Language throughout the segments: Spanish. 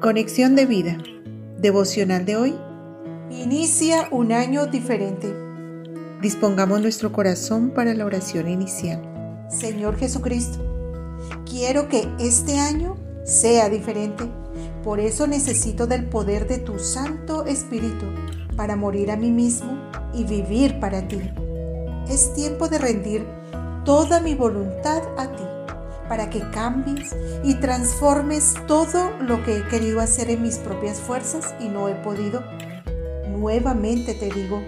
Conexión de vida. Devocional de hoy. Inicia un año diferente. Dispongamos nuestro corazón para la oración inicial. Señor Jesucristo, quiero que este año sea diferente. Por eso necesito del poder de tu Santo Espíritu para morir a mí mismo y vivir para ti. Es tiempo de rendir toda mi voluntad a ti para que cambies y transformes todo lo que he querido hacer en mis propias fuerzas y no he podido. Nuevamente te digo,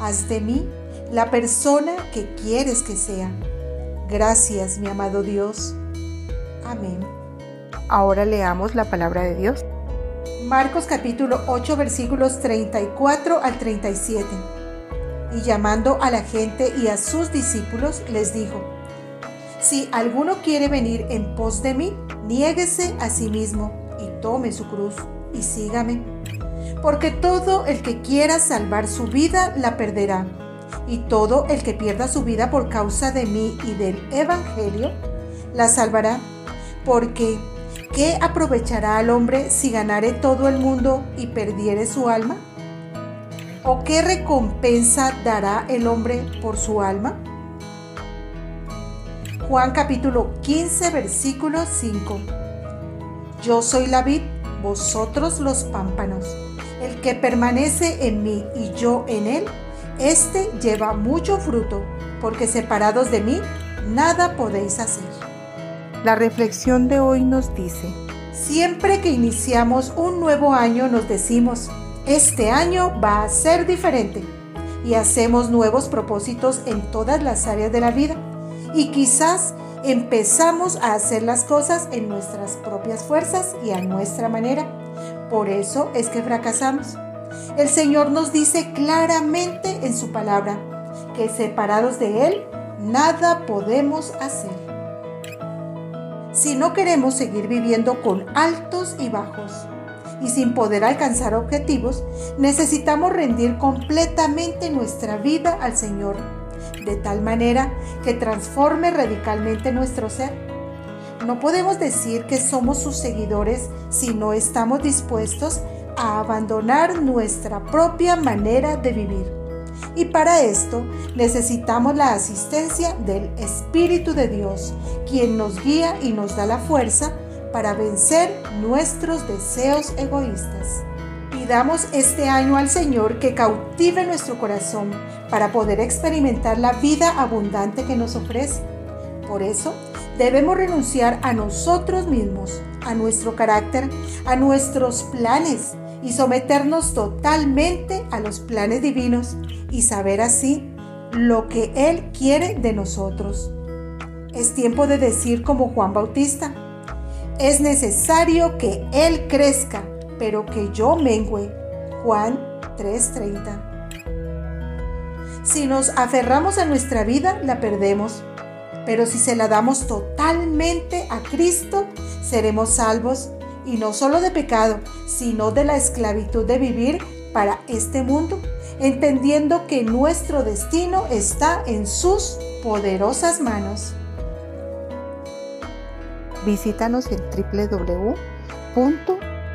haz de mí la persona que quieres que sea. Gracias, mi amado Dios. Amén. Ahora leamos la palabra de Dios. Marcos capítulo 8 versículos 34 al 37. Y llamando a la gente y a sus discípulos les dijo, si alguno quiere venir en pos de mí, niéguese a sí mismo y tome su cruz y sígame. Porque todo el que quiera salvar su vida la perderá, y todo el que pierda su vida por causa de mí y del Evangelio la salvará. Porque, ¿qué aprovechará al hombre si ganare todo el mundo y perdiere su alma? ¿O qué recompensa dará el hombre por su alma? Juan capítulo 15 versículo 5. Yo soy la vid, vosotros los pámpanos. El que permanece en mí y yo en él, éste lleva mucho fruto, porque separados de mí, nada podéis hacer. La reflexión de hoy nos dice, siempre que iniciamos un nuevo año nos decimos, este año va a ser diferente, y hacemos nuevos propósitos en todas las áreas de la vida y quizás empezamos a hacer las cosas en nuestras propias fuerzas y a nuestra manera. Por eso es que fracasamos. El Señor nos dice claramente en su palabra que separados de Él nada podemos hacer. Si no queremos seguir viviendo con altos y bajos y sin poder alcanzar objetivos, necesitamos rendir completamente nuestra vida al Señor de tal manera que transforme radicalmente nuestro ser. No podemos decir que somos sus seguidores si no estamos dispuestos a abandonar nuestra propia manera de vivir. Y para esto necesitamos la asistencia del Espíritu de Dios, quien nos guía y nos da la fuerza para vencer nuestros deseos egoístas. Pidamos este año al Señor que cautive nuestro corazón para poder experimentar la vida abundante que nos ofrece. Por eso, debemos renunciar a nosotros mismos, a nuestro carácter, a nuestros planes y someternos totalmente a los planes divinos y saber así lo que Él quiere de nosotros. Es tiempo de decir como Juan Bautista, es necesario que Él crezca pero que yo mengüe. Juan 3:30. Si nos aferramos a nuestra vida, la perdemos. Pero si se la damos totalmente a Cristo, seremos salvos, y no solo de pecado, sino de la esclavitud de vivir para este mundo, entendiendo que nuestro destino está en sus poderosas manos. Visítanos en www